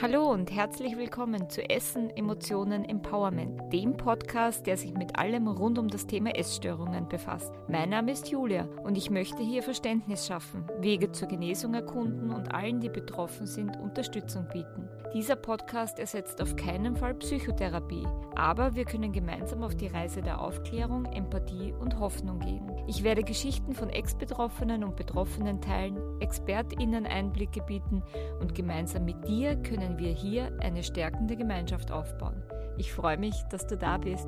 Hallo und herzlich willkommen zu Essen, Emotionen, Empowerment, dem Podcast, der sich mit allem rund um das Thema Essstörungen befasst. Mein Name ist Julia und ich möchte hier Verständnis schaffen, Wege zur Genesung erkunden und allen, die betroffen sind, Unterstützung bieten. Dieser Podcast ersetzt auf keinen Fall Psychotherapie, aber wir können gemeinsam auf die Reise der Aufklärung, Empathie und Hoffnung gehen. Ich werde Geschichten von Ex-Betroffenen und Betroffenen teilen, ExpertInnen Einblicke bieten und gemeinsam mit dir können wir hier eine stärkende Gemeinschaft aufbauen. Ich freue mich, dass du da bist.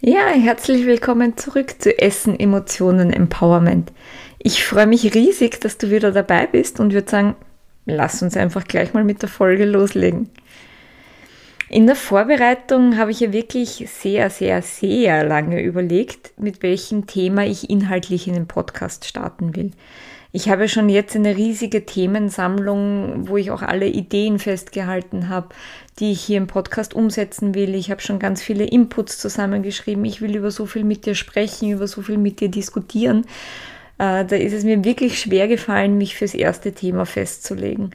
Ja, herzlich willkommen zurück zu Essen, Emotionen, Empowerment. Ich freue mich riesig, dass du wieder dabei bist und würde sagen, lass uns einfach gleich mal mit der Folge loslegen. In der Vorbereitung habe ich ja wirklich sehr, sehr, sehr lange überlegt, mit welchem Thema ich inhaltlich in den Podcast starten will. Ich habe schon jetzt eine riesige Themensammlung, wo ich auch alle Ideen festgehalten habe, die ich hier im Podcast umsetzen will. Ich habe schon ganz viele Inputs zusammengeschrieben. Ich will über so viel mit dir sprechen, über so viel mit dir diskutieren. Äh, da ist es mir wirklich schwer gefallen, mich fürs erste Thema festzulegen.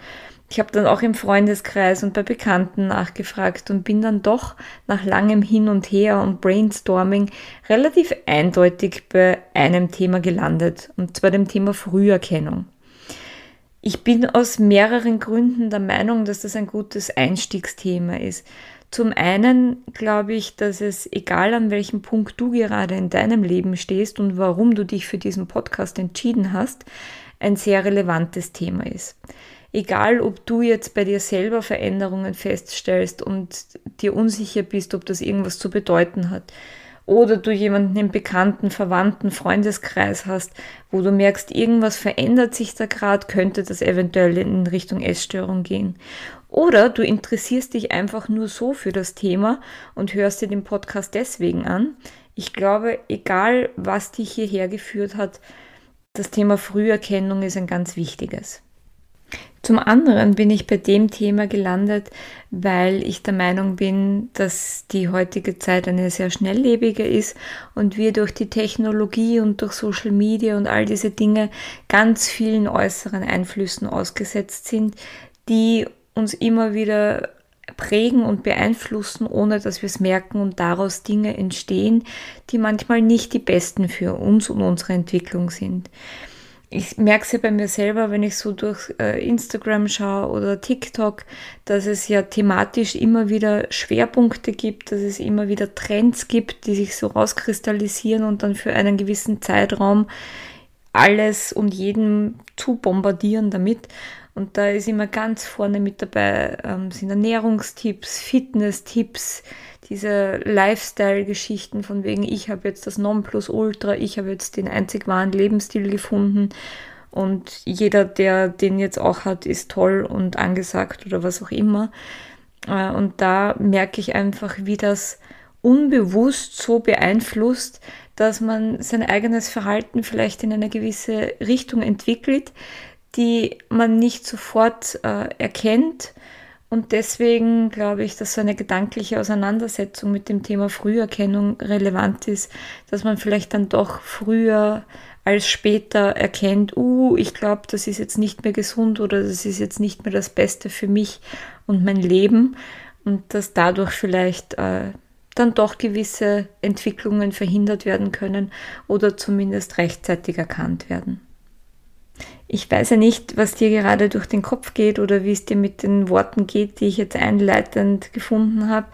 Ich habe dann auch im Freundeskreis und bei Bekannten nachgefragt und bin dann doch nach langem Hin und Her und Brainstorming relativ eindeutig bei einem Thema gelandet, und zwar dem Thema Früherkennung. Ich bin aus mehreren Gründen der Meinung, dass das ein gutes Einstiegsthema ist. Zum einen glaube ich, dass es, egal an welchem Punkt du gerade in deinem Leben stehst und warum du dich für diesen Podcast entschieden hast, ein sehr relevantes Thema ist. Egal, ob du jetzt bei dir selber Veränderungen feststellst und dir unsicher bist, ob das irgendwas zu bedeuten hat, oder du jemanden im bekannten, verwandten Freundeskreis hast, wo du merkst, irgendwas verändert sich da gerade, könnte das eventuell in Richtung Essstörung gehen. Oder du interessierst dich einfach nur so für das Thema und hörst dir den Podcast deswegen an. Ich glaube, egal was dich hierher geführt hat, das Thema Früherkennung ist ein ganz wichtiges. Zum anderen bin ich bei dem Thema gelandet, weil ich der Meinung bin, dass die heutige Zeit eine sehr schnelllebige ist und wir durch die Technologie und durch Social Media und all diese Dinge ganz vielen äußeren Einflüssen ausgesetzt sind, die uns immer wieder prägen und beeinflussen, ohne dass wir es merken und daraus Dinge entstehen, die manchmal nicht die besten für uns und unsere Entwicklung sind. Ich merke es ja bei mir selber, wenn ich so durch äh, Instagram schaue oder TikTok, dass es ja thematisch immer wieder Schwerpunkte gibt, dass es immer wieder Trends gibt, die sich so rauskristallisieren und dann für einen gewissen Zeitraum alles und jeden zu bombardieren damit. Und da ist immer ganz vorne mit dabei, ähm, sind Ernährungstipps, Fitness-Tipps, diese Lifestyle-Geschichten von wegen, ich habe jetzt das Nonplusultra, ich habe jetzt den einzig wahren Lebensstil gefunden und jeder, der den jetzt auch hat, ist toll und angesagt oder was auch immer. Äh, und da merke ich einfach, wie das unbewusst so beeinflusst, dass man sein eigenes Verhalten vielleicht in eine gewisse Richtung entwickelt, die man nicht sofort äh, erkennt. Und deswegen glaube ich, dass so eine gedankliche Auseinandersetzung mit dem Thema Früherkennung relevant ist, dass man vielleicht dann doch früher als später erkennt, uh, ich glaube, das ist jetzt nicht mehr gesund oder das ist jetzt nicht mehr das Beste für mich und mein Leben und dass dadurch vielleicht äh, dann doch gewisse Entwicklungen verhindert werden können oder zumindest rechtzeitig erkannt werden. Ich weiß ja nicht, was dir gerade durch den Kopf geht oder wie es dir mit den Worten geht, die ich jetzt einleitend gefunden habe.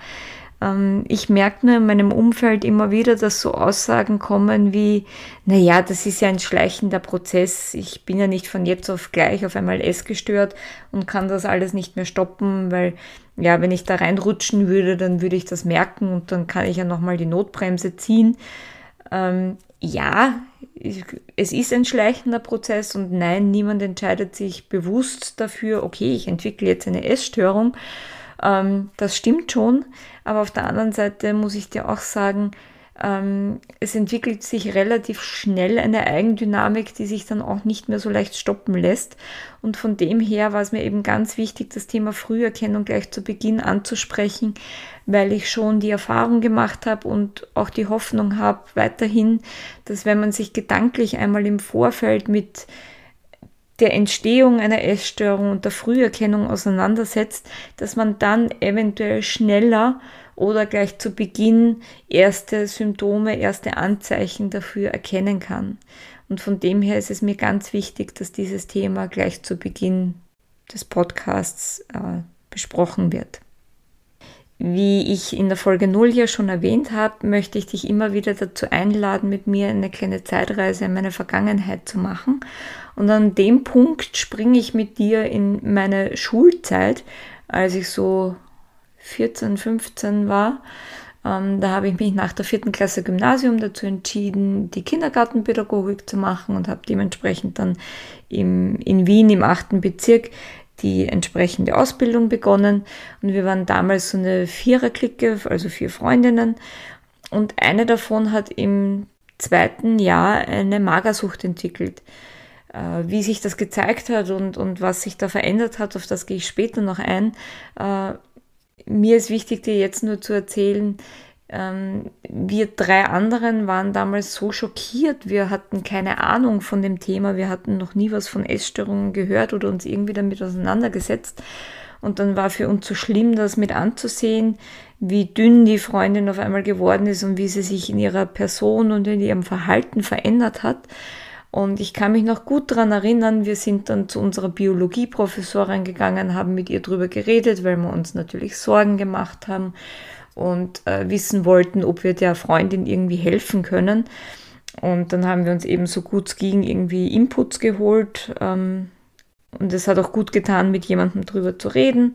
Ähm, ich merke nur in meinem Umfeld immer wieder, dass so Aussagen kommen wie, naja, das ist ja ein schleichender Prozess. Ich bin ja nicht von jetzt auf gleich auf einmal essgestört und kann das alles nicht mehr stoppen, weil ja, wenn ich da reinrutschen würde, dann würde ich das merken und dann kann ich ja nochmal die Notbremse ziehen. Ähm, ja, es ist ein schleichender Prozess und nein, niemand entscheidet sich bewusst dafür, okay, ich entwickle jetzt eine Essstörung. Ähm, das stimmt schon, aber auf der anderen Seite muss ich dir auch sagen, ähm, es entwickelt sich relativ schnell eine Eigendynamik, die sich dann auch nicht mehr so leicht stoppen lässt. Und von dem her war es mir eben ganz wichtig, das Thema Früherkennung gleich zu Beginn anzusprechen, weil ich schon die Erfahrung gemacht habe und auch die Hoffnung habe weiterhin, dass wenn man sich gedanklich einmal im Vorfeld mit der Entstehung einer Essstörung und der Früherkennung auseinandersetzt, dass man dann eventuell schneller oder gleich zu Beginn erste Symptome, erste Anzeichen dafür erkennen kann. Und von dem her ist es mir ganz wichtig, dass dieses Thema gleich zu Beginn des Podcasts äh, besprochen wird. Wie ich in der Folge 0 ja schon erwähnt habe, möchte ich dich immer wieder dazu einladen, mit mir eine kleine Zeitreise in meine Vergangenheit zu machen. Und an dem Punkt springe ich mit dir in meine Schulzeit, als ich so 14, 15 war. Ähm, da habe ich mich nach der vierten Klasse Gymnasium dazu entschieden, die Kindergartenpädagogik zu machen und habe dementsprechend dann im, in Wien im achten Bezirk die entsprechende Ausbildung begonnen und wir waren damals so eine Viererklicke, also vier Freundinnen und eine davon hat im zweiten Jahr eine Magersucht entwickelt. Äh, wie sich das gezeigt hat und, und was sich da verändert hat, auf das gehe ich später noch ein. Äh, mir ist wichtig, dir jetzt nur zu erzählen, ähm, wir drei anderen waren damals so schockiert. Wir hatten keine Ahnung von dem Thema. Wir hatten noch nie was von Essstörungen gehört oder uns irgendwie damit auseinandergesetzt. Und dann war für uns so schlimm, das mit anzusehen, wie dünn die Freundin auf einmal geworden ist und wie sie sich in ihrer Person und in ihrem Verhalten verändert hat. Und ich kann mich noch gut daran erinnern, wir sind dann zu unserer Biologieprofessorin gegangen, haben mit ihr drüber geredet, weil wir uns natürlich Sorgen gemacht haben und äh, wissen wollten, ob wir der Freundin irgendwie helfen können. Und dann haben wir uns eben so gut es ging irgendwie Inputs geholt. Ähm, und es hat auch gut getan, mit jemandem drüber zu reden.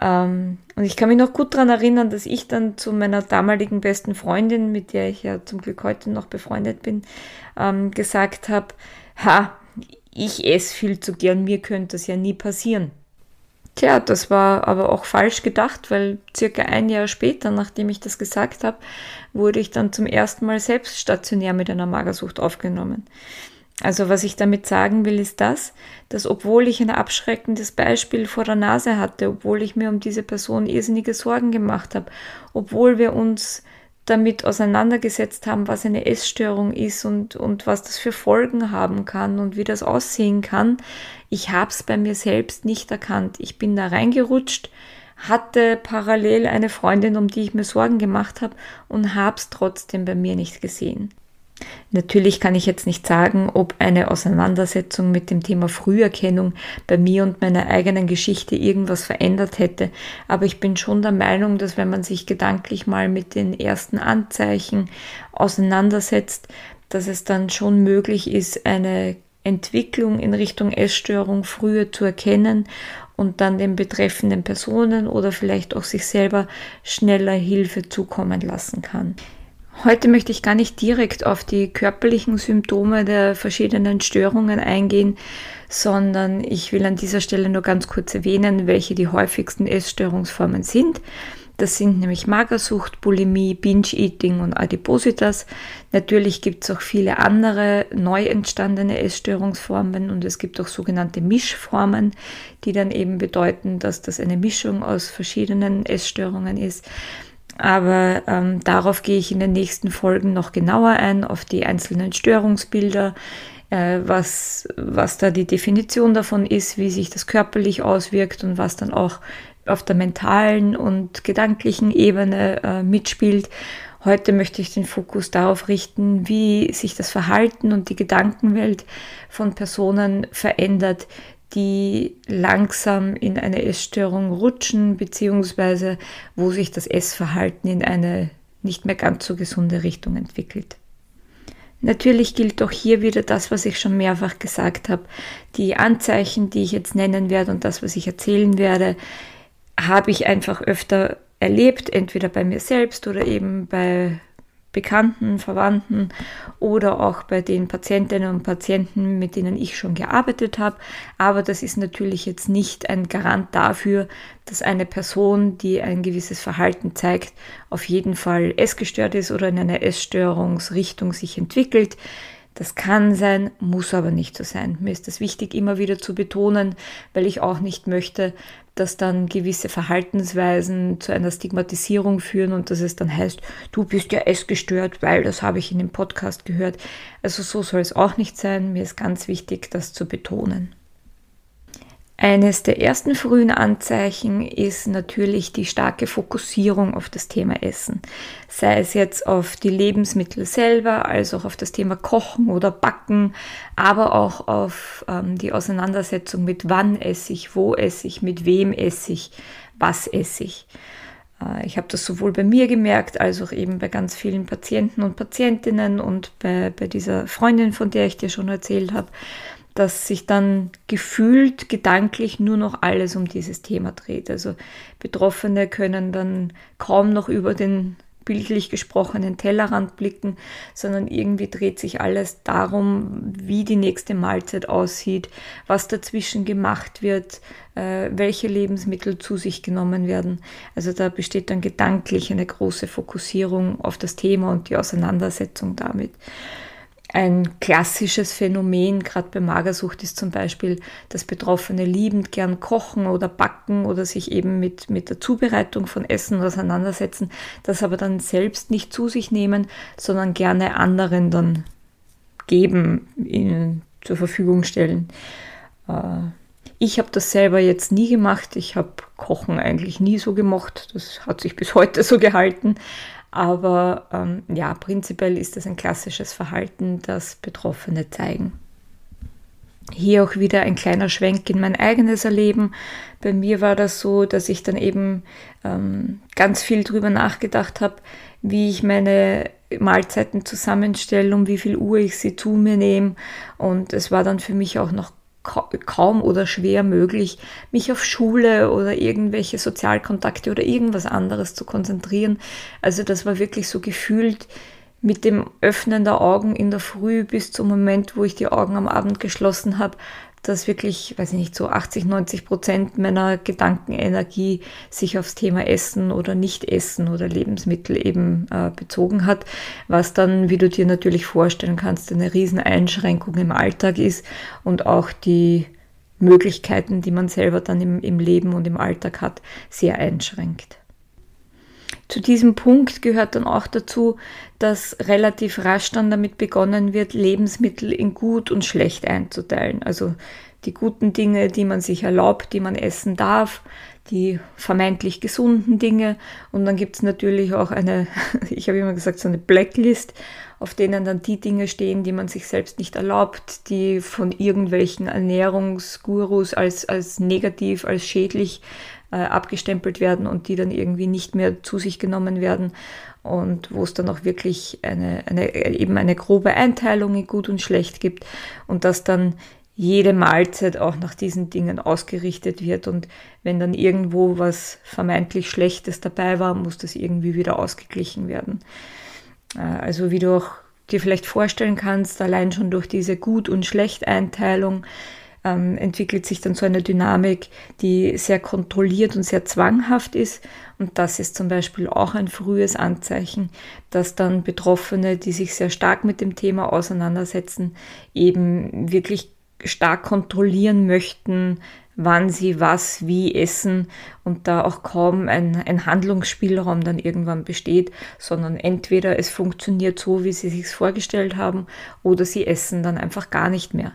Ähm, und ich kann mich noch gut daran erinnern, dass ich dann zu meiner damaligen besten Freundin, mit der ich ja zum Glück heute noch befreundet bin, ähm, gesagt habe, ha, ich esse viel zu gern, mir könnte das ja nie passieren. Tja, das war aber auch falsch gedacht, weil circa ein Jahr später, nachdem ich das gesagt habe, wurde ich dann zum ersten Mal selbst stationär mit einer Magersucht aufgenommen. Also was ich damit sagen will, ist das, dass obwohl ich ein abschreckendes Beispiel vor der Nase hatte, obwohl ich mir um diese Person irrsinnige Sorgen gemacht habe, obwohl wir uns damit auseinandergesetzt haben, was eine Essstörung ist und, und was das für Folgen haben kann und wie das aussehen kann. Ich habe es bei mir selbst nicht erkannt. Ich bin da reingerutscht, hatte parallel eine Freundin, um die ich mir Sorgen gemacht habe und habe es trotzdem bei mir nicht gesehen. Natürlich kann ich jetzt nicht sagen, ob eine Auseinandersetzung mit dem Thema Früherkennung bei mir und meiner eigenen Geschichte irgendwas verändert hätte, aber ich bin schon der Meinung, dass wenn man sich gedanklich mal mit den ersten Anzeichen auseinandersetzt, dass es dann schon möglich ist, eine Entwicklung in Richtung Essstörung früher zu erkennen und dann den betreffenden Personen oder vielleicht auch sich selber schneller Hilfe zukommen lassen kann. Heute möchte ich gar nicht direkt auf die körperlichen Symptome der verschiedenen Störungen eingehen, sondern ich will an dieser Stelle nur ganz kurz erwähnen, welche die häufigsten Essstörungsformen sind. Das sind nämlich Magersucht, Bulimie, Binge-Eating und Adipositas. Natürlich gibt es auch viele andere neu entstandene Essstörungsformen und es gibt auch sogenannte Mischformen, die dann eben bedeuten, dass das eine Mischung aus verschiedenen Essstörungen ist. Aber ähm, darauf gehe ich in den nächsten Folgen noch genauer ein, auf die einzelnen Störungsbilder, was, was da die Definition davon ist, wie sich das körperlich auswirkt und was dann auch auf der mentalen und gedanklichen Ebene äh, mitspielt. Heute möchte ich den Fokus darauf richten, wie sich das Verhalten und die Gedankenwelt von Personen verändert, die langsam in eine Essstörung rutschen, beziehungsweise wo sich das Essverhalten in eine nicht mehr ganz so gesunde Richtung entwickelt. Natürlich gilt auch hier wieder das, was ich schon mehrfach gesagt habe. Die Anzeichen, die ich jetzt nennen werde und das, was ich erzählen werde, habe ich einfach öfter erlebt, entweder bei mir selbst oder eben bei Bekannten, Verwandten oder auch bei den Patientinnen und Patienten, mit denen ich schon gearbeitet habe. Aber das ist natürlich jetzt nicht ein Garant dafür, dass eine Person, die ein gewisses Verhalten zeigt, auf jeden Fall essgestört ist oder in einer Essstörungsrichtung sich entwickelt. Das kann sein, muss aber nicht so sein. Mir ist das wichtig, immer wieder zu betonen, weil ich auch nicht möchte, dass dann gewisse Verhaltensweisen zu einer Stigmatisierung führen und dass es dann heißt, du bist ja essgestört, weil das habe ich in dem Podcast gehört. Also so soll es auch nicht sein. Mir ist ganz wichtig, das zu betonen. Eines der ersten frühen Anzeichen ist natürlich die starke Fokussierung auf das Thema Essen. Sei es jetzt auf die Lebensmittel selber, als auch auf das Thema Kochen oder Backen, aber auch auf ähm, die Auseinandersetzung mit wann esse ich, wo esse ich, mit wem esse ich, was esse ich. Äh, ich habe das sowohl bei mir gemerkt, als auch eben bei ganz vielen Patienten und Patientinnen und bei, bei dieser Freundin, von der ich dir schon erzählt habe dass sich dann gefühlt gedanklich nur noch alles um dieses Thema dreht. Also Betroffene können dann kaum noch über den bildlich gesprochenen Tellerrand blicken, sondern irgendwie dreht sich alles darum, wie die nächste Mahlzeit aussieht, was dazwischen gemacht wird, äh, welche Lebensmittel zu sich genommen werden. Also da besteht dann gedanklich eine große Fokussierung auf das Thema und die Auseinandersetzung damit. Ein klassisches Phänomen, gerade bei Magersucht, ist zum Beispiel, dass Betroffene liebend gern kochen oder backen oder sich eben mit, mit der Zubereitung von Essen auseinandersetzen, das aber dann selbst nicht zu sich nehmen, sondern gerne anderen dann geben, ihnen zur Verfügung stellen. Äh, ich habe das selber jetzt nie gemacht. Ich habe Kochen eigentlich nie so gemocht. Das hat sich bis heute so gehalten. Aber ähm, ja, prinzipiell ist das ein klassisches Verhalten, das Betroffene zeigen. Hier auch wieder ein kleiner Schwenk in mein eigenes Erleben. Bei mir war das so, dass ich dann eben ähm, ganz viel drüber nachgedacht habe, wie ich meine Mahlzeiten zusammenstelle, um wie viel Uhr ich sie zu mir nehme. Und es war dann für mich auch noch kaum oder schwer möglich, mich auf Schule oder irgendwelche Sozialkontakte oder irgendwas anderes zu konzentrieren. Also das war wirklich so gefühlt mit dem Öffnen der Augen in der Früh bis zum Moment, wo ich die Augen am Abend geschlossen habe, dass wirklich, weiß ich nicht, so 80, 90 Prozent meiner Gedankenenergie sich aufs Thema Essen oder Nicht-Essen oder Lebensmittel eben äh, bezogen hat, was dann, wie du dir natürlich vorstellen kannst, eine Rieseneinschränkung im Alltag ist und auch die Möglichkeiten, die man selber dann im, im Leben und im Alltag hat, sehr einschränkt. Zu diesem Punkt gehört dann auch dazu, dass relativ rasch dann damit begonnen wird, Lebensmittel in gut und schlecht einzuteilen. Also die guten Dinge, die man sich erlaubt, die man essen darf, die vermeintlich gesunden Dinge. Und dann gibt es natürlich auch eine, ich habe immer gesagt, so eine Blacklist, auf denen dann die Dinge stehen, die man sich selbst nicht erlaubt, die von irgendwelchen Ernährungsgurus als, als negativ, als schädlich äh, abgestempelt werden und die dann irgendwie nicht mehr zu sich genommen werden und wo es dann auch wirklich eine, eine, eben eine grobe Einteilung in gut und schlecht gibt und dass dann jede Mahlzeit auch nach diesen Dingen ausgerichtet wird und wenn dann irgendwo was vermeintlich Schlechtes dabei war, muss das irgendwie wieder ausgeglichen werden. Äh, also wie du auch dir vielleicht vorstellen kannst, allein schon durch diese Gut- und Schlecht-Einteilung ähm, entwickelt sich dann so eine Dynamik, die sehr kontrolliert und sehr zwanghaft ist. Und das ist zum Beispiel auch ein frühes Anzeichen, dass dann Betroffene, die sich sehr stark mit dem Thema auseinandersetzen, eben wirklich stark kontrollieren möchten, wann sie was wie essen und da auch kaum ein, ein Handlungsspielraum dann irgendwann besteht, sondern entweder es funktioniert so, wie sie sich vorgestellt haben, oder sie essen dann einfach gar nicht mehr.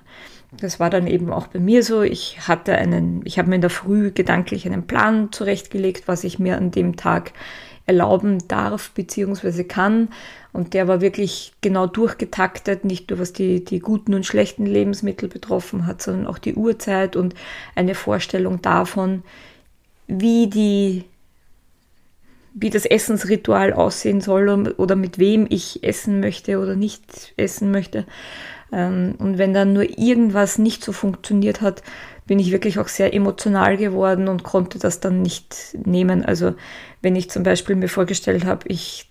Das war dann eben auch bei mir so. Ich hatte einen, ich habe mir in der Früh gedanklich einen Plan zurechtgelegt, was ich mir an dem Tag erlauben darf bzw. kann. Und der war wirklich genau durchgetaktet, nicht nur was die, die guten und schlechten Lebensmittel betroffen hat, sondern auch die Uhrzeit und eine Vorstellung davon, wie die wie das Essensritual aussehen soll oder mit wem ich essen möchte oder nicht essen möchte. Ähm, und wenn dann nur irgendwas nicht so funktioniert hat, bin ich wirklich auch sehr emotional geworden und konnte das dann nicht nehmen. Also wenn ich zum Beispiel mir vorgestellt habe, ich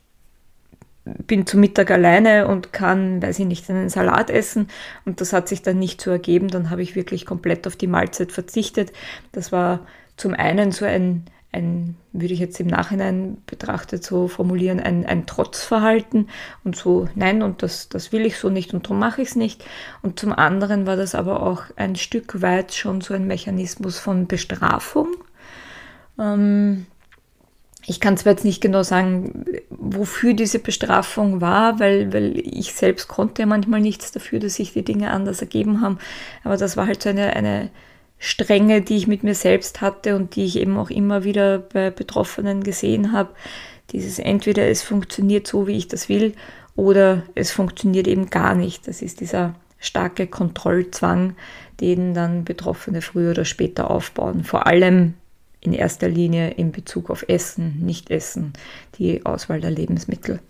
bin zum Mittag alleine und kann, weiß ich nicht, einen Salat essen und das hat sich dann nicht so ergeben, dann habe ich wirklich komplett auf die Mahlzeit verzichtet. Das war zum einen so ein, ein, würde ich jetzt im Nachhinein betrachtet so formulieren, ein, ein Trotzverhalten und so, nein, und das, das will ich so nicht und darum mache ich es nicht. Und zum anderen war das aber auch ein Stück weit schon so ein Mechanismus von Bestrafung. Ähm, ich kann zwar jetzt nicht genau sagen, wofür diese Bestrafung war, weil, weil ich selbst konnte ja manchmal nichts dafür, dass sich die Dinge anders ergeben haben, aber das war halt so eine, eine Strenge, die ich mit mir selbst hatte und die ich eben auch immer wieder bei Betroffenen gesehen habe. Dieses entweder es funktioniert so, wie ich das will, oder es funktioniert eben gar nicht. Das ist dieser starke Kontrollzwang, den dann Betroffene früher oder später aufbauen. Vor allem in erster Linie in Bezug auf Essen, Nicht-Essen, die Auswahl der Lebensmittel.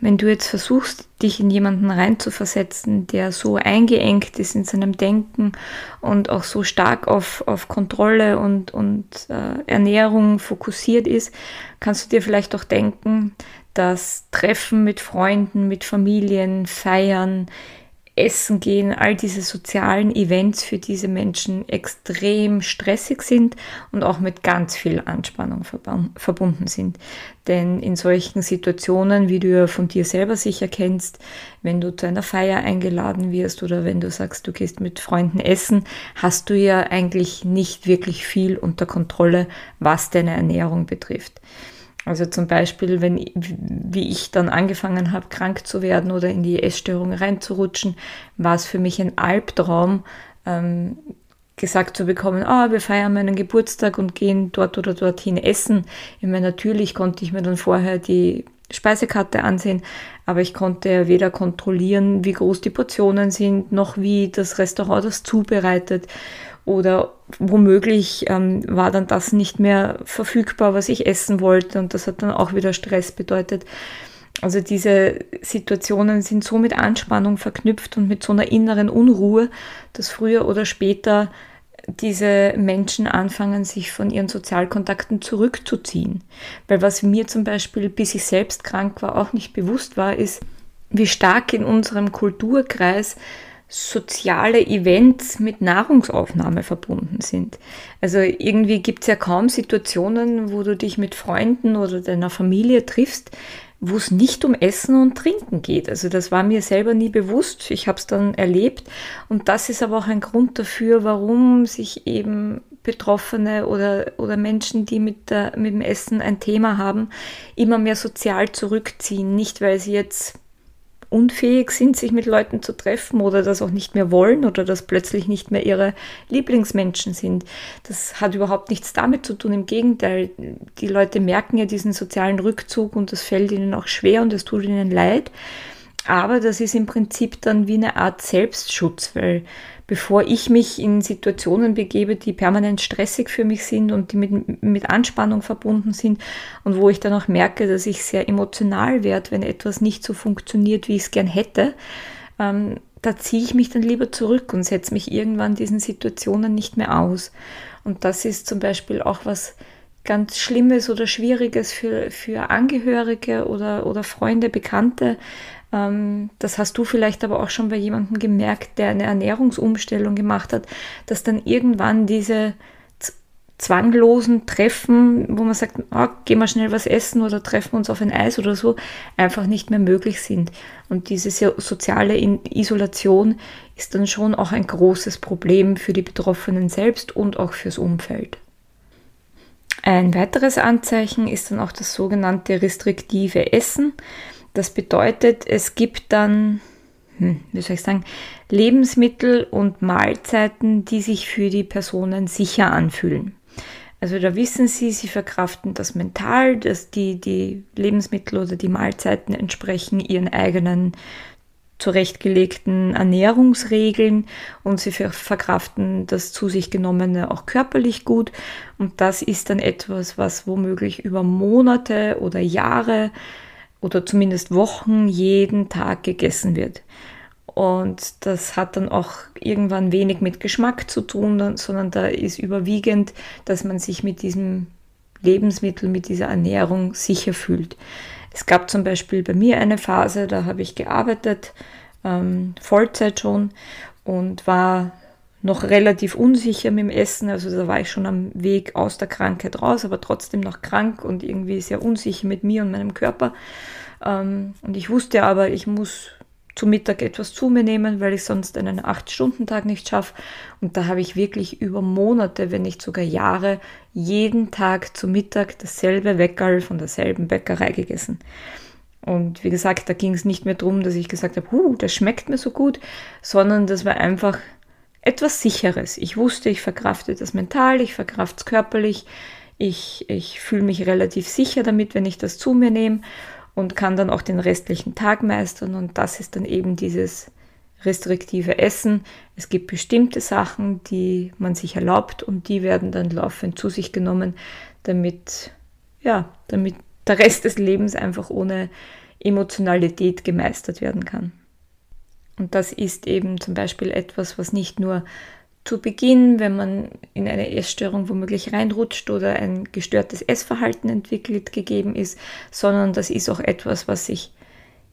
Wenn du jetzt versuchst, dich in jemanden reinzuversetzen, der so eingeengt ist in seinem Denken und auch so stark auf, auf Kontrolle und, und äh, Ernährung fokussiert ist, kannst du dir vielleicht auch denken, dass Treffen mit Freunden, mit Familien, Feiern, Essen gehen, all diese sozialen Events für diese Menschen extrem stressig sind und auch mit ganz viel Anspannung verbunden sind. Denn in solchen Situationen, wie du ja von dir selber sicher kennst, wenn du zu einer Feier eingeladen wirst oder wenn du sagst, du gehst mit Freunden essen, hast du ja eigentlich nicht wirklich viel unter Kontrolle, was deine Ernährung betrifft. Also zum Beispiel, wenn, wie ich dann angefangen habe, krank zu werden oder in die Essstörung reinzurutschen, war es für mich ein Albtraum, ähm, gesagt zu bekommen, ah, wir feiern meinen Geburtstag und gehen dort oder dorthin essen. Ich meine, natürlich konnte ich mir dann vorher die Speisekarte ansehen, aber ich konnte weder kontrollieren, wie groß die Portionen sind, noch wie das Restaurant das zubereitet oder womöglich ähm, war dann das nicht mehr verfügbar, was ich essen wollte und das hat dann auch wieder Stress bedeutet. Also diese Situationen sind so mit Anspannung verknüpft und mit so einer inneren Unruhe, dass früher oder später diese Menschen anfangen, sich von ihren Sozialkontakten zurückzuziehen. Weil was mir zum Beispiel, bis ich selbst krank war, auch nicht bewusst war, ist, wie stark in unserem Kulturkreis soziale Events mit Nahrungsaufnahme verbunden sind. Also irgendwie gibt es ja kaum Situationen, wo du dich mit Freunden oder deiner Familie triffst, wo es nicht um Essen und Trinken geht. Also das war mir selber nie bewusst. Ich habe es dann erlebt und das ist aber auch ein Grund dafür, warum sich eben Betroffene oder, oder Menschen, die mit, der, mit dem Essen ein Thema haben, immer mehr sozial zurückziehen. Nicht, weil sie jetzt unfähig sind, sich mit Leuten zu treffen oder das auch nicht mehr wollen oder das plötzlich nicht mehr ihre Lieblingsmenschen sind. Das hat überhaupt nichts damit zu tun. Im Gegenteil, die Leute merken ja diesen sozialen Rückzug und das fällt ihnen auch schwer und es tut ihnen leid. Aber das ist im Prinzip dann wie eine Art Selbstschutz, weil bevor ich mich in Situationen begebe, die permanent stressig für mich sind und die mit, mit Anspannung verbunden sind und wo ich dann auch merke, dass ich sehr emotional werde, wenn etwas nicht so funktioniert, wie ich es gern hätte, ähm, da ziehe ich mich dann lieber zurück und setze mich irgendwann diesen Situationen nicht mehr aus. Und das ist zum Beispiel auch was ganz Schlimmes oder Schwieriges für, für Angehörige oder, oder Freunde, Bekannte, das hast du vielleicht aber auch schon bei jemandem gemerkt, der eine Ernährungsumstellung gemacht hat, dass dann irgendwann diese zwanglosen Treffen, wo man sagt, oh, gehen wir schnell was essen oder treffen uns auf ein Eis oder so, einfach nicht mehr möglich sind. Und diese soziale Isolation ist dann schon auch ein großes Problem für die Betroffenen selbst und auch fürs Umfeld. Ein weiteres Anzeichen ist dann auch das sogenannte restriktive Essen. Das bedeutet, es gibt dann, hm, wie soll ich sagen, Lebensmittel und Mahlzeiten, die sich für die Personen sicher anfühlen. Also da wissen sie, sie verkraften das mental, dass die, die Lebensmittel oder die Mahlzeiten entsprechen ihren eigenen zurechtgelegten Ernährungsregeln und sie verkraften das zu sich genommene auch körperlich gut. Und das ist dann etwas, was womöglich über Monate oder Jahre oder zumindest Wochen jeden Tag gegessen wird. Und das hat dann auch irgendwann wenig mit Geschmack zu tun, sondern da ist überwiegend, dass man sich mit diesem Lebensmittel, mit dieser Ernährung sicher fühlt. Es gab zum Beispiel bei mir eine Phase, da habe ich gearbeitet, ähm, Vollzeit schon und war noch relativ unsicher mit dem Essen. Also da war ich schon am Weg aus der Krankheit raus, aber trotzdem noch krank und irgendwie sehr unsicher mit mir und meinem Körper. Ähm, und ich wusste aber, ich muss zu Mittag etwas zu mir nehmen, weil ich sonst einen 8-Stunden-Tag nicht schaffe. Und da habe ich wirklich über Monate, wenn nicht sogar Jahre, jeden Tag zu Mittag dasselbe Weckerl von derselben Bäckerei gegessen. Und wie gesagt, da ging es nicht mehr darum, dass ich gesagt habe, huh, das schmeckt mir so gut, sondern das war einfach etwas Sicheres. Ich wusste, ich verkrafte das mental, ich verkrafte es körperlich, ich, ich fühle mich relativ sicher damit, wenn ich das zu mir nehme und kann dann auch den restlichen Tag meistern. Und das ist dann eben dieses restriktive Essen. Es gibt bestimmte Sachen, die man sich erlaubt und die werden dann laufend zu sich genommen, damit, ja, damit der Rest des Lebens einfach ohne Emotionalität gemeistert werden kann. Und das ist eben zum Beispiel etwas, was nicht nur zu Beginn, wenn man in eine Essstörung womöglich reinrutscht oder ein gestörtes Essverhalten entwickelt, gegeben ist, sondern das ist auch etwas, was sich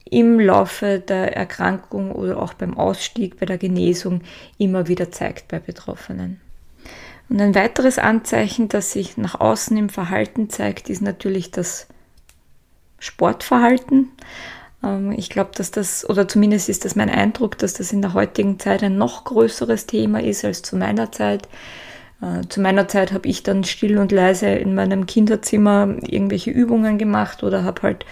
im Laufe der Erkrankung oder auch beim Ausstieg, bei der Genesung immer wieder zeigt bei Betroffenen. Und ein weiteres Anzeichen, das sich nach außen im Verhalten zeigt, ist natürlich das Sportverhalten. Ähm, ich glaube, dass das, oder zumindest ist das mein Eindruck, dass das in der heutigen Zeit ein noch größeres Thema ist als zu meiner Zeit. Äh, zu meiner Zeit habe ich dann still und leise in meinem Kinderzimmer irgendwelche Übungen gemacht oder habe halt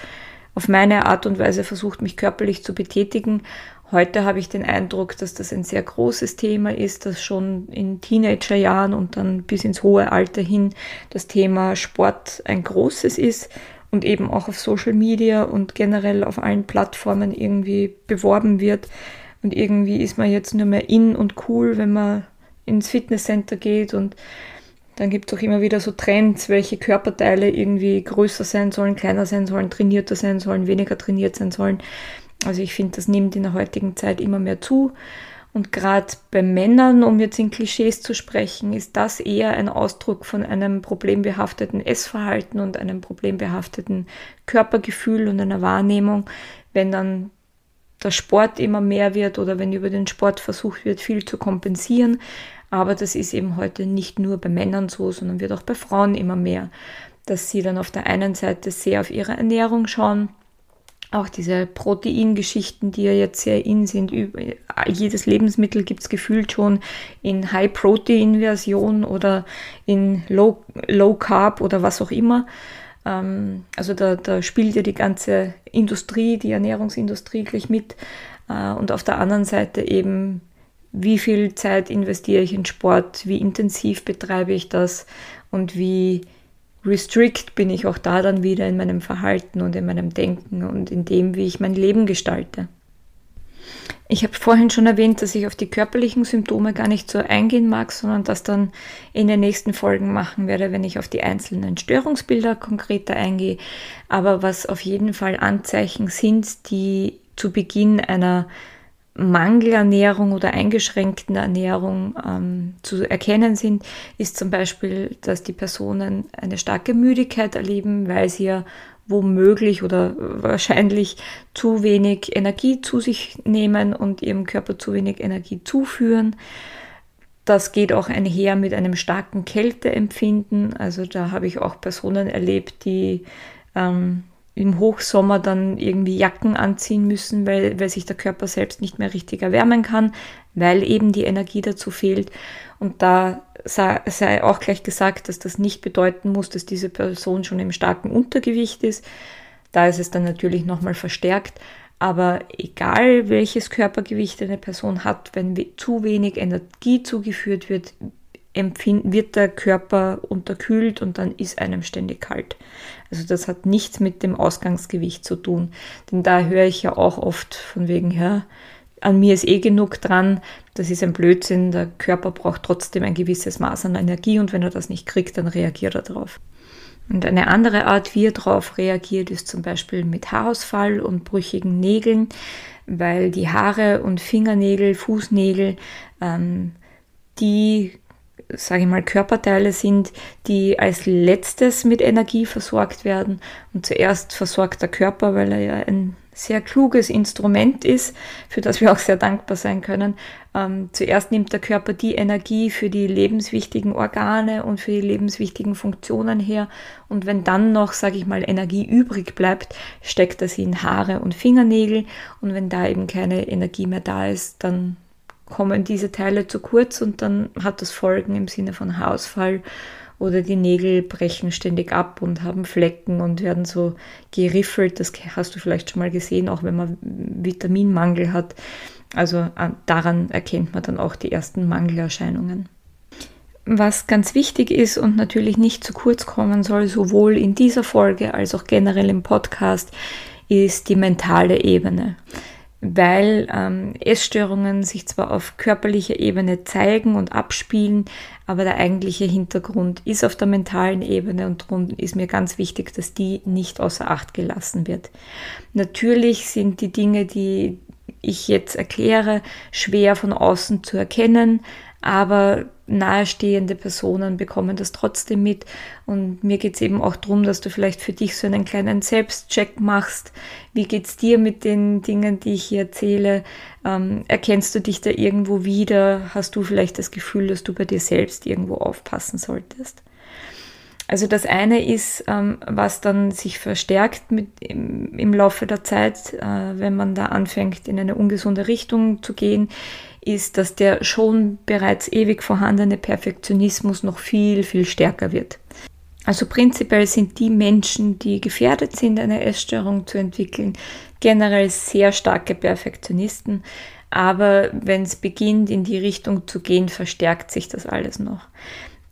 auf meine Art und Weise versucht, mich körperlich zu betätigen. Heute habe ich den Eindruck, dass das ein sehr großes Thema ist, dass schon in Teenagerjahren und dann bis ins hohe Alter hin das Thema Sport ein großes ist und eben auch auf Social Media und generell auf allen Plattformen irgendwie beworben wird. Und irgendwie ist man jetzt nur mehr in und cool, wenn man ins Fitnesscenter geht und dann gibt es auch immer wieder so Trends, welche Körperteile irgendwie größer sein sollen, kleiner sein sollen, trainierter sein sollen, weniger trainiert sein sollen. Also ich finde, das nimmt in der heutigen Zeit immer mehr zu. Und gerade bei Männern, um jetzt in Klischees zu sprechen, ist das eher ein Ausdruck von einem problembehafteten Essverhalten und einem problembehafteten Körpergefühl und einer Wahrnehmung, wenn dann der Sport immer mehr wird oder wenn über den Sport versucht wird, viel zu kompensieren. Aber das ist eben heute nicht nur bei Männern so, sondern wird auch bei Frauen immer mehr, dass sie dann auf der einen Seite sehr auf ihre Ernährung schauen auch diese Proteingeschichten, die ja jetzt sehr in sind. Jedes Lebensmittel gibt es gefühlt schon in High-Protein-Version oder in Low, Low Carb oder was auch immer. Ähm, also da, da spielt ja die ganze Industrie, die Ernährungsindustrie gleich mit. Äh, und auf der anderen Seite eben, wie viel Zeit investiere ich in Sport, wie intensiv betreibe ich das und wie restrict bin ich auch da dann wieder in meinem Verhalten und in meinem Denken und in dem, wie ich mein Leben gestalte. Ich habe vorhin schon erwähnt, dass ich auf die körperlichen Symptome gar nicht so eingehen mag, sondern das dann in den nächsten Folgen machen werde, wenn ich auf die einzelnen Störungsbilder konkreter eingehe. Aber was auf jeden Fall Anzeichen sind, die zu Beginn einer Mangelernährung oder eingeschränkten Ernährung ähm, zu erkennen sind, ist zum Beispiel, dass die Personen eine starke Müdigkeit erleben, weil sie ja womöglich oder wahrscheinlich zu wenig Energie zu sich nehmen und ihrem Körper zu wenig Energie zuführen. Das geht auch einher mit einem starken Kälteempfinden. Also da habe ich auch Personen erlebt, die ähm, im Hochsommer dann irgendwie Jacken anziehen müssen, weil, weil sich der Körper selbst nicht mehr richtig erwärmen kann, weil eben die Energie dazu fehlt. Und da sei, auch gleich gesagt, dass das nicht bedeuten muss, dass diese Person schon im starken Untergewicht ist. Da ist es dann natürlich nochmal verstärkt. Aber egal welches Körpergewicht eine Person hat, wenn zu wenig Energie zugeführt wird, wird der Körper unterkühlt und dann ist einem ständig kalt. Also das hat nichts mit dem Ausgangsgewicht zu tun. Denn da höre ich ja auch oft von wegen, ja, an mir ist eh genug dran. Das ist ein Blödsinn. Der Körper braucht trotzdem ein gewisses Maß an Energie und wenn er das nicht kriegt, dann reagiert er darauf. Und eine andere Art, wie er darauf reagiert, ist zum Beispiel mit Haarausfall und brüchigen Nägeln, weil die Haare und Fingernägel, Fußnägel, ähm, die sage ich mal, Körperteile sind, die als letztes mit Energie versorgt werden. Und zuerst versorgt der Körper, weil er ja ein sehr kluges Instrument ist, für das wir auch sehr dankbar sein können. Ähm, zuerst nimmt der Körper die Energie für die lebenswichtigen Organe und für die lebenswichtigen Funktionen her. Und wenn dann noch, sage ich mal, Energie übrig bleibt, steckt er sie in Haare und Fingernägel. Und wenn da eben keine Energie mehr da ist, dann kommen diese Teile zu kurz und dann hat das Folgen im Sinne von Haarausfall oder die Nägel brechen ständig ab und haben Flecken und werden so geriffelt. Das hast du vielleicht schon mal gesehen, auch wenn man Vitaminmangel hat. Also daran erkennt man dann auch die ersten Mangelerscheinungen. Was ganz wichtig ist und natürlich nicht zu kurz kommen soll, sowohl in dieser Folge als auch generell im Podcast, ist die mentale Ebene weil ähm, Essstörungen sich zwar auf körperlicher Ebene zeigen und abspielen, aber der eigentliche Hintergrund ist auf der mentalen Ebene und darum ist mir ganz wichtig, dass die nicht außer Acht gelassen wird. Natürlich sind die Dinge, die ich jetzt erkläre, schwer von außen zu erkennen, aber nahestehende Personen bekommen das trotzdem mit. Und mir geht es eben auch darum, dass du vielleicht für dich so einen kleinen Selbstcheck machst. Wie geht es dir mit den Dingen, die ich hier erzähle? Ähm, erkennst du dich da irgendwo wieder? Hast du vielleicht das Gefühl, dass du bei dir selbst irgendwo aufpassen solltest? Also das eine ist, ähm, was dann sich verstärkt mit, im, im Laufe der Zeit, äh, wenn man da anfängt, in eine ungesunde Richtung zu gehen, ist, dass der schon bereits ewig vorhandene Perfektionismus noch viel, viel stärker wird. Also prinzipiell sind die Menschen, die gefährdet sind, eine Essstörung zu entwickeln, generell sehr starke Perfektionisten. Aber wenn es beginnt, in die Richtung zu gehen, verstärkt sich das alles noch.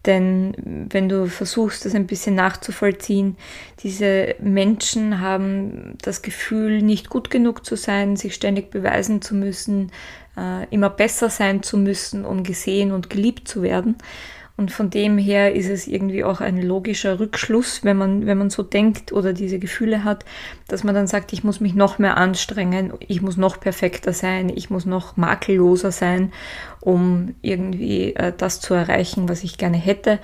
Denn wenn du versuchst, das ein bisschen nachzuvollziehen, diese Menschen haben das Gefühl, nicht gut genug zu sein, sich ständig beweisen zu müssen, äh, immer besser sein zu müssen, um gesehen und geliebt zu werden. Und von dem her ist es irgendwie auch ein logischer Rückschluss, wenn man, wenn man so denkt oder diese Gefühle hat, dass man dann sagt, ich muss mich noch mehr anstrengen, ich muss noch perfekter sein, ich muss noch makelloser sein, um irgendwie äh, das zu erreichen, was ich gerne hätte.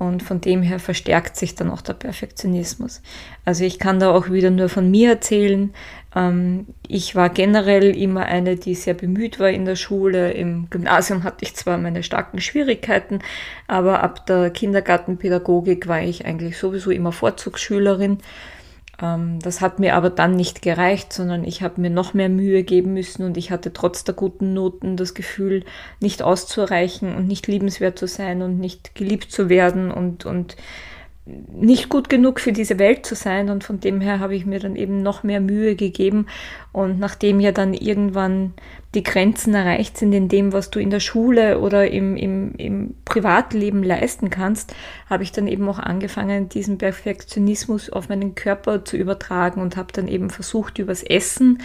Und von dem her verstärkt sich dann auch der Perfektionismus. Also ich kann da auch wieder nur von mir erzählen. Ähm, ich war generell immer eine, die sehr bemüht war in der Schule. Im Gymnasium hatte ich zwar meine starken Schwierigkeiten, aber ab der Kindergartenpädagogik war ich eigentlich sowieso immer Vorzugsschülerin. Ähm, das hat mir aber dann nicht gereicht, sondern ich habe mir noch mehr Mühe geben müssen und ich hatte trotz der guten Noten das Gefühl, nicht auszureichen und nicht liebenswert zu sein und nicht geliebt zu werden und, und nicht gut genug für diese Welt zu sein und von dem her habe ich mir dann eben noch mehr Mühe gegeben und nachdem ja dann irgendwann die Grenzen erreicht sind in dem, was du in der Schule oder im, im, im Privatleben leisten kannst, habe ich dann eben auch angefangen, diesen Perfektionismus auf meinen Körper zu übertragen und habe dann eben versucht, übers Essen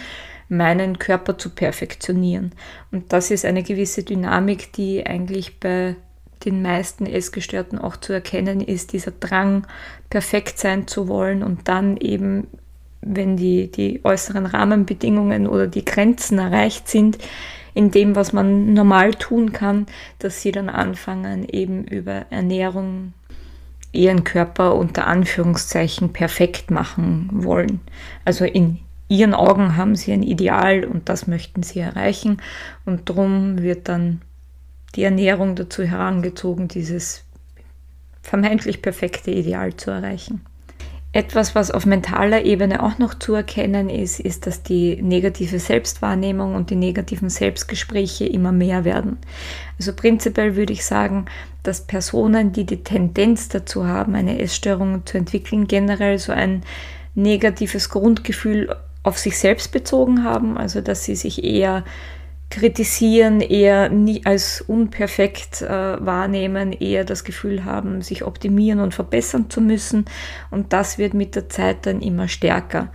meinen Körper zu perfektionieren. Und das ist eine gewisse Dynamik, die eigentlich bei den meisten Essgestörten auch zu erkennen ist, dieser Drang, perfekt sein zu wollen und dann eben, wenn die, die äußeren Rahmenbedingungen oder die Grenzen erreicht sind, in dem, was man normal tun kann, dass sie dann anfangen, eben über Ernährung ihren Körper unter Anführungszeichen perfekt machen wollen. Also in ihren Augen haben sie ein Ideal und das möchten sie erreichen und darum wird dann die Ernährung dazu herangezogen, dieses vermeintlich perfekte Ideal zu erreichen. Etwas, was auf mentaler Ebene auch noch zu erkennen ist, ist, dass die negative Selbstwahrnehmung und die negativen Selbstgespräche immer mehr werden. Also prinzipiell würde ich sagen, dass Personen, die die Tendenz dazu haben, eine Essstörung zu entwickeln, generell so ein negatives Grundgefühl auf sich selbst bezogen haben, also dass sie sich eher kritisieren, eher nie als unperfekt äh, wahrnehmen, eher das Gefühl haben, sich optimieren und verbessern zu müssen. Und das wird mit der Zeit dann immer stärker.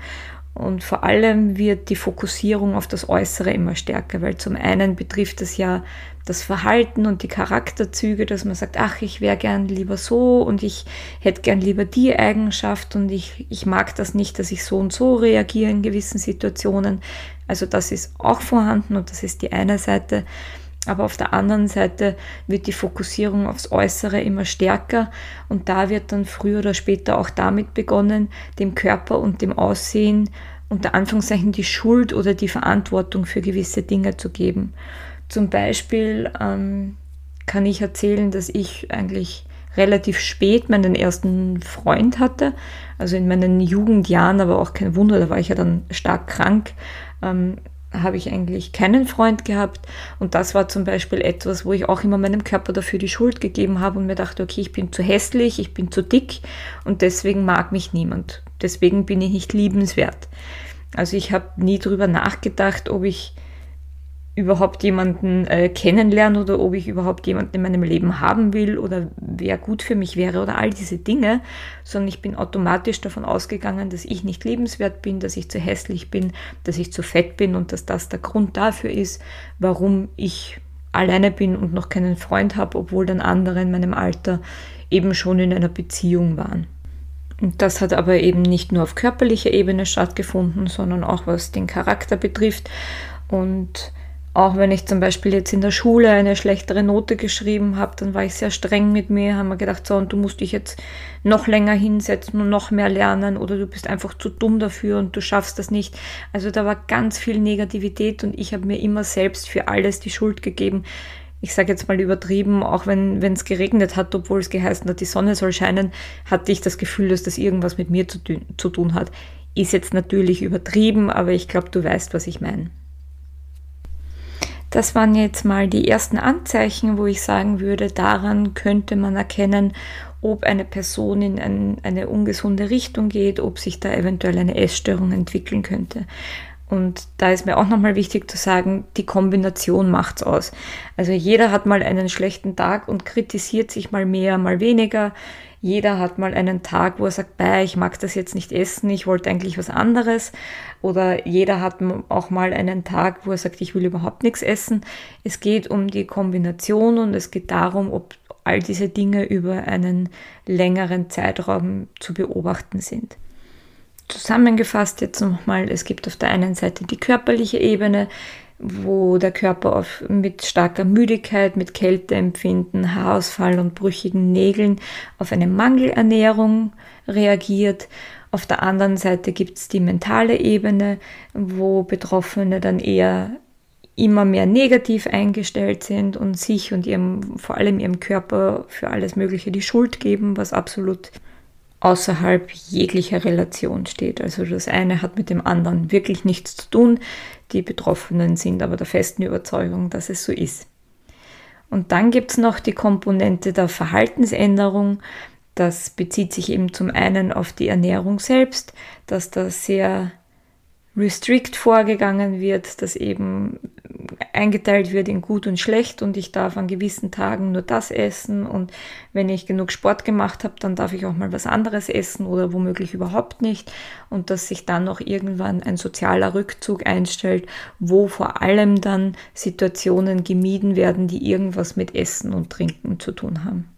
Und vor allem wird die Fokussierung auf das Äußere immer stärker, weil zum einen betrifft es ja das Verhalten und die Charakterzüge, dass man sagt, ach, ich wäre gern lieber so und ich hätte gern lieber die Eigenschaft und ich, ich mag das nicht, dass ich so und so reagiere in gewissen Situationen. Also das ist auch vorhanden und das ist die eine Seite. Aber auf der anderen Seite wird die Fokussierung aufs Äußere immer stärker und da wird dann früher oder später auch damit begonnen, dem Körper und dem Aussehen unter Anführungszeichen die Schuld oder die Verantwortung für gewisse Dinge zu geben. Zum Beispiel ähm, kann ich erzählen, dass ich eigentlich relativ spät meinen ersten Freund hatte, also in meinen Jugendjahren, aber auch kein Wunder, da war ich ja dann stark krank, ähm, habe ich eigentlich keinen Freund gehabt und das war zum Beispiel etwas, wo ich auch immer meinem Körper dafür die Schuld gegeben habe und mir dachte, okay, ich bin zu hässlich, ich bin zu dick und deswegen mag mich niemand, deswegen bin ich nicht liebenswert. Also ich habe nie darüber nachgedacht, ob ich überhaupt jemanden äh, kennenlernen oder ob ich überhaupt jemanden in meinem Leben haben will oder wer gut für mich wäre oder all diese Dinge, sondern ich bin automatisch davon ausgegangen, dass ich nicht lebenswert bin, dass ich zu hässlich bin, dass ich zu fett bin und dass das der Grund dafür ist, warum ich alleine bin und noch keinen Freund habe, obwohl dann andere in meinem Alter eben schon in einer Beziehung waren. Und das hat aber eben nicht nur auf körperlicher Ebene stattgefunden, sondern auch was den Charakter betrifft. Und auch wenn ich zum Beispiel jetzt in der Schule eine schlechtere Note geschrieben habe, dann war ich sehr streng mit mir, haben wir gedacht, so, und du musst dich jetzt noch länger hinsetzen und noch mehr lernen oder du bist einfach zu dumm dafür und du schaffst das nicht. Also da war ganz viel Negativität und ich habe mir immer selbst für alles die Schuld gegeben. Ich sage jetzt mal übertrieben, auch wenn es geregnet hat, obwohl es geheißen hat, die Sonne soll scheinen, hatte ich das Gefühl, dass das irgendwas mit mir zu, zu tun hat. Ist jetzt natürlich übertrieben, aber ich glaube, du weißt, was ich meine. Das waren jetzt mal die ersten Anzeichen, wo ich sagen würde, daran könnte man erkennen, ob eine Person in ein, eine ungesunde Richtung geht, ob sich da eventuell eine Essstörung entwickeln könnte. Und da ist mir auch nochmal wichtig zu sagen, die Kombination macht's aus. Also jeder hat mal einen schlechten Tag und kritisiert sich mal mehr, mal weniger. Jeder hat mal einen Tag, wo er sagt, ich mag das jetzt nicht essen, ich wollte eigentlich was anderes. Oder jeder hat auch mal einen Tag, wo er sagt, ich will überhaupt nichts essen. Es geht um die Kombination und es geht darum, ob all diese Dinge über einen längeren Zeitraum zu beobachten sind. Zusammengefasst jetzt nochmal, es gibt auf der einen Seite die körperliche Ebene, wo der Körper auf, mit starker Müdigkeit, mit Kälteempfinden, Haarausfall und brüchigen Nägeln auf eine Mangelernährung reagiert. Auf der anderen Seite gibt es die mentale Ebene, wo Betroffene dann eher immer mehr negativ eingestellt sind und sich und ihrem, vor allem ihrem Körper für alles Mögliche die Schuld geben, was absolut außerhalb jeglicher Relation steht. Also das eine hat mit dem anderen wirklich nichts zu tun. Die Betroffenen sind aber der festen Überzeugung, dass es so ist. Und dann gibt es noch die Komponente der Verhaltensänderung. Das bezieht sich eben zum einen auf die Ernährung selbst, dass da sehr restrict vorgegangen wird, dass eben eingeteilt wird in gut und schlecht und ich darf an gewissen Tagen nur das essen und wenn ich genug Sport gemacht habe, dann darf ich auch mal was anderes essen oder womöglich überhaupt nicht und dass sich dann noch irgendwann ein sozialer Rückzug einstellt, wo vor allem dann Situationen gemieden werden, die irgendwas mit Essen und Trinken zu tun haben.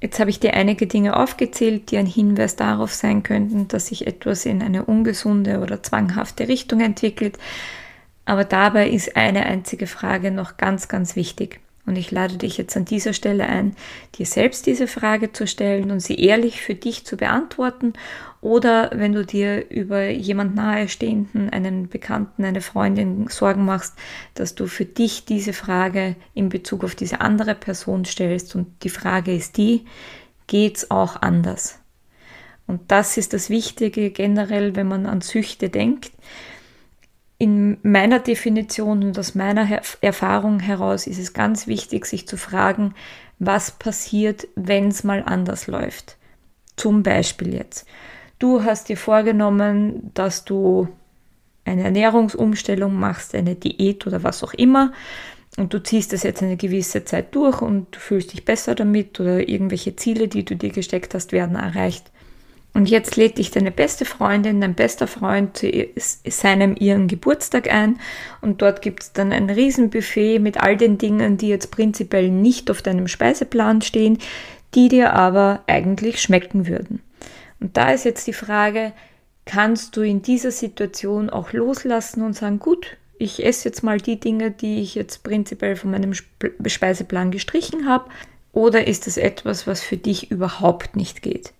Jetzt habe ich dir einige Dinge aufgezählt, die ein Hinweis darauf sein könnten, dass sich etwas in eine ungesunde oder zwanghafte Richtung entwickelt. Aber dabei ist eine einzige Frage noch ganz, ganz witig. Und ich lade dich jetzt an dieser Stelle ein, dir selbst diese Frage zu stellen und sie ehrlich für dich zu beantworten. Oder wenn du dir über jemand nahestehenden, einen Bekannten, eine Freundin Sorgen machst, dass du für dich diese Frage in Bezug auf diese andere Person stellst. Und die Frage ist die, geht's auch anders? Und das ist das Wichtige generell, wenn man an Süchte denkt in meiner Definition und aus meiner Erfahrung heraus ist es ganz wichtig, sich zu fragen, was passiert, wenn es mal anders läuft. Zum Beispiel jetzt. Du hast dir vorgenommen, dass du eine Ernährungsumstellung machst, eine Diät oder was auch immer. Und du ziehst das jetzt eine gewisse Zeit durch und du fühlst dich besser damit oder irgendwelche Ziele, die du dir gesteckt hast, werden erreicht. Und jetzt lädt dich deine beste Freundin, dein bester Freund zu seinem ihren Geburtstag ein und dort gibt es dann ein Riesenbuffet mit all den Dingen, die jetzt prinzipiell nicht auf deinem Speiseplan stehen, die dir aber eigentlich schmecken würden. Und da ist jetzt die Frage, kannst du in dieser Situation auch loslassen und sagen, gut, ich esse jetzt mal die Dinge, die ich jetzt prinzipiell von meinem Speiseplan gestrichen habe, oder ist es etwas, was für dich überhaupt nicht geht?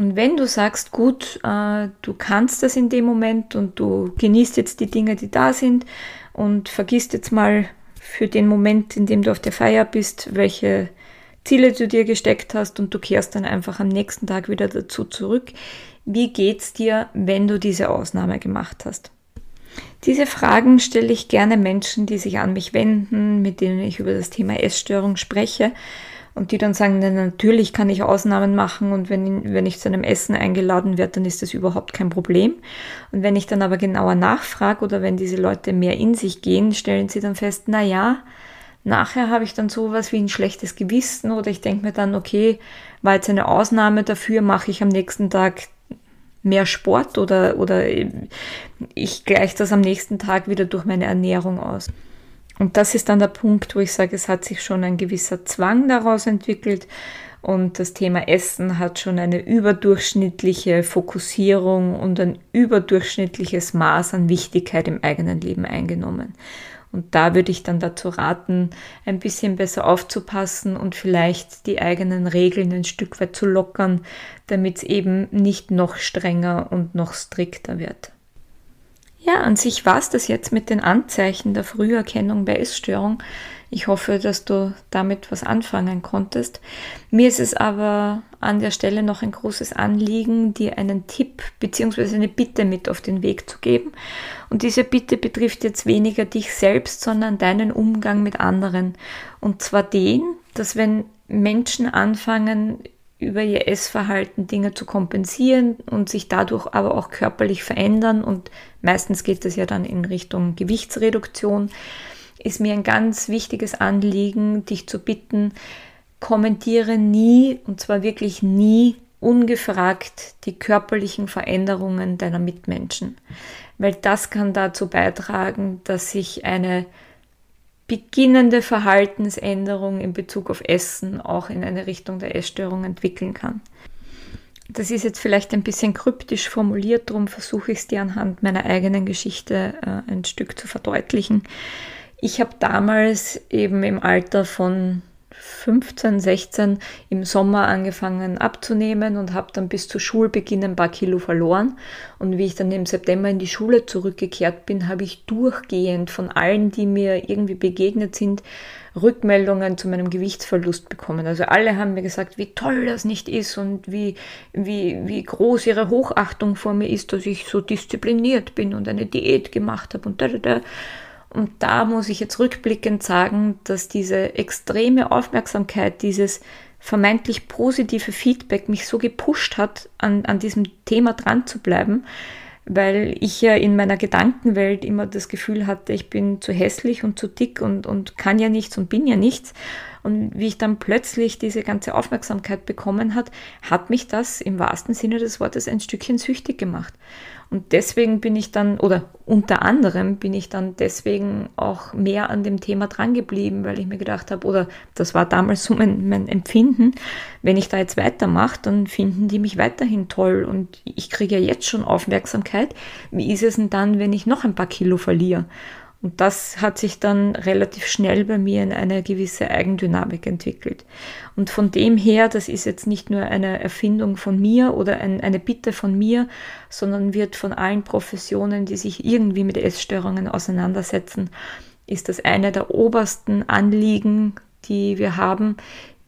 Und wenn du sagst, gut, äh, du kannst das in dem Moment und du genießt jetzt die Dinge, die da sind und vergisst jetzt mal für den Moment, in dem du auf der Feier bist, welche Ziele du dir gesteckt hast und du kehrst dann einfach am nächsten Tag wieder dazu zurück. Wie geht's dir, wenn du diese Ausnahme gemacht hast? Diese Fragen stelle ich gerne Menschen, die sich an mich wenden, mit denen ich über das Thema Essstörung spreche und die dann sagen, na, natürlich kann ich Ausnahmen machen und wenn, wenn ich zu einem Essen eingeladen werde, dann ist das überhaupt kein Problem. Und wenn ich dann aber genauer nachfrage oder wenn diese Leute mehr in sich gehen, stellen sie dann fest, na ja, nachher habe ich dann sowas wie ein schlechtes Gewissen oder ich denke mir dann, okay, war jetzt eine Ausnahme dafür, mache ich am nächsten Tag mehr Sport oder, oder ich gleiche das am nächsten Tag wieder durch meine Ernährung aus. Und das ist dann der Punkt, wo ich sage, es hat sich schon ein gewisser Zwang daraus entwickelt und das Thema Essen hat schon eine überdurchschnittliche Fokussierung und ein überdurchschnittliches Maß an Wichtigkeit im eigenen Leben eingenommen. Und da würde ich dann dazu raten, ein bisschen besser aufzupassen und vielleicht die eigenen Regeln ein Stück weit zu lockern, damit es eben nicht noch strenger und noch strikter wird. Ja, an sich war es das jetzt mit den Anzeichen der Früherkennung bei Essstörung. Ich hoffe, dass du damit was anfangen konntest. Mir ist es aber an der Stelle noch ein großes Anliegen, dir einen Tipp bzw. eine Bitte mit auf den Weg zu geben. Und diese Bitte betrifft jetzt weniger dich selbst, sondern deinen Umgang mit anderen. Und zwar den, dass wenn Menschen anfangen, über ihr Essverhalten Dinge zu kompensieren und sich dadurch aber auch körperlich verändern. Und meistens geht es ja dann in Richtung Gewichtsreduktion, ist mir ein ganz wichtiges Anliegen, dich zu bitten, kommentiere nie, und zwar wirklich nie, ungefragt die körperlichen Veränderungen deiner Mitmenschen, weil das kann dazu beitragen, dass sich eine beginnende Verhaltensänderung in Bezug auf Essen auch in eine Richtung der Essstörung entwickeln kann. Das ist jetzt vielleicht ein bisschen kryptisch formuliert, darum versuche ich es dir anhand meiner eigenen Geschichte äh, ein Stück zu verdeutlichen. Ich habe damals eben im Alter von 15, 16 im Sommer angefangen abzunehmen und habe dann bis zu Schulbeginn ein paar Kilo verloren. Und wie ich dann im September in die Schule zurückgekehrt bin, habe ich durchgehend von allen, die mir irgendwie begegnet sind, Rückmeldungen zu meinem Gewichtsverlust bekommen. Also alle haben mir gesagt, wie toll das nicht ist und wie, wie, wie groß ihre Hochachtung vor mir ist, dass ich so diszipliniert bin und eine Diät gemacht habe und da, da, da. Und da muss ich jetzt rückblickend sagen, dass diese extreme Aufmerksamkeit, dieses vermeintlich positive Feedback mich so gepusht hat, an, an diesem Thema dran zu bleiben, weil ich ja in meiner Gedankenwelt immer das Gefühl hatte, ich bin zu hässlich und zu dick und, und kann ja nichts und bin ja nichts. Und wie ich dann plötzlich diese ganze Aufmerksamkeit bekommen hat, hat mich das im wahrsten Sinne des Wortes ein Stückchen süchtig gemacht. Und deswegen bin ich dann, oder unter anderem bin ich dann deswegen auch mehr an dem Thema drangeblieben, weil ich mir gedacht habe, oder das war damals so mein, mein Empfinden, wenn ich da jetzt weitermache, dann finden die mich weiterhin toll und ich kriege ja jetzt schon Aufmerksamkeit. Wie ist es denn dann, wenn ich noch ein paar Kilo verliere? Und das hat sich dann relativ schnell bei mir in eine gewisse Eigendynamik entwickelt. Und von dem her, das ist jetzt nicht nur eine Erfindung von mir oder ein, eine Bitte von mir, sondern wird von allen Professionen, die sich irgendwie mit Essstörungen auseinandersetzen, ist das eine der obersten Anliegen, die wir haben.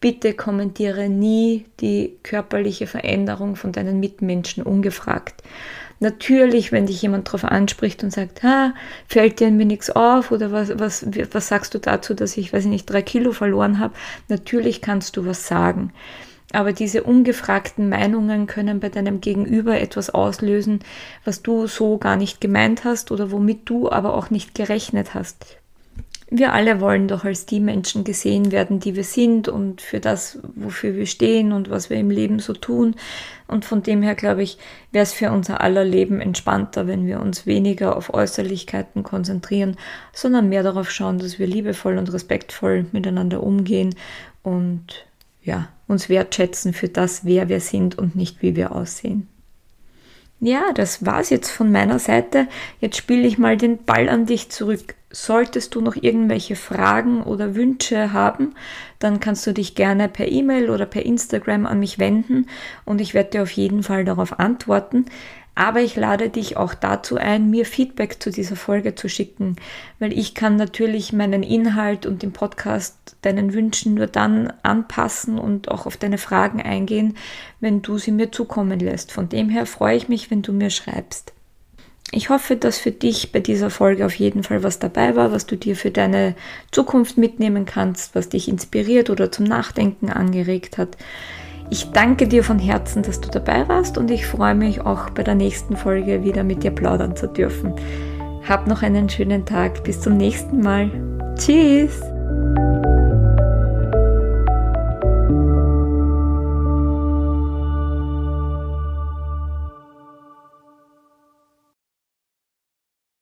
Bitte kommentiere nie die körperliche Veränderung von deinen Mitmenschen ungefragt. Natürlich, wenn dich jemand darauf anspricht und sagt, ha, fällt dir mir nichts auf oder was, was, was sagst du dazu, dass ich, weiß ich nicht, drei Kilo verloren habe, natürlich kannst du was sagen. Aber diese ungefragten Meinungen können bei deinem Gegenüber etwas auslösen, was du so gar nicht gemeint hast oder womit du aber auch nicht gerechnet hast wir alle wollen doch als die Menschen gesehen werden, die wir sind und für das, wofür wir stehen und was wir im Leben so tun. Und von dem her, glaube ich, wäre es für unser aller Leben entspannter, wenn wir uns weniger auf Äußerlichkeiten konzentrieren, sondern mehr darauf schauen, dass wir liebevoll und respektvoll miteinander umgehen und ja, uns wertschätzen für das, wer wir sind und nicht wie wir aussehen. Ja, das war's jetzt von meiner Seite. Jetzt spiele ich mal den Ball an dich zurück. solltest du noch irgendwelche Fragen oder Wünsche haben, dann kannst du dich gerne per E-Mail oder per Instagram an mich wenden und ich werde dir auf jeden Fall darauf antworten. Aber ich lade dich auch dazu ein, mir Feedback zu dieser Folge zu schicken, weil ich kann natürlich meinen Inhalt und den Podcast deinen Wünschen nur dann anpassen und auch auf deine Fragen eingehen, wenn du sie mir zukommen lässt. Von dem her freue ich mich, wenn du mir schreibst. Ich hoffe, dass für dich bei dieser Folge auf jeden Fall was dabei war, was du dir für deine Zukunft mitnehmen kannst, was dich inspiriert oder zum Nachdenken angeregt hat. Ich danke dir von Herzen, dass du dabei warst und ich freue mich auch bei der nächsten Folge wieder mit dir plaudern zu dürfen. Hab noch einen schönen Tag. Bis zum nächsten Mal. Tschüss.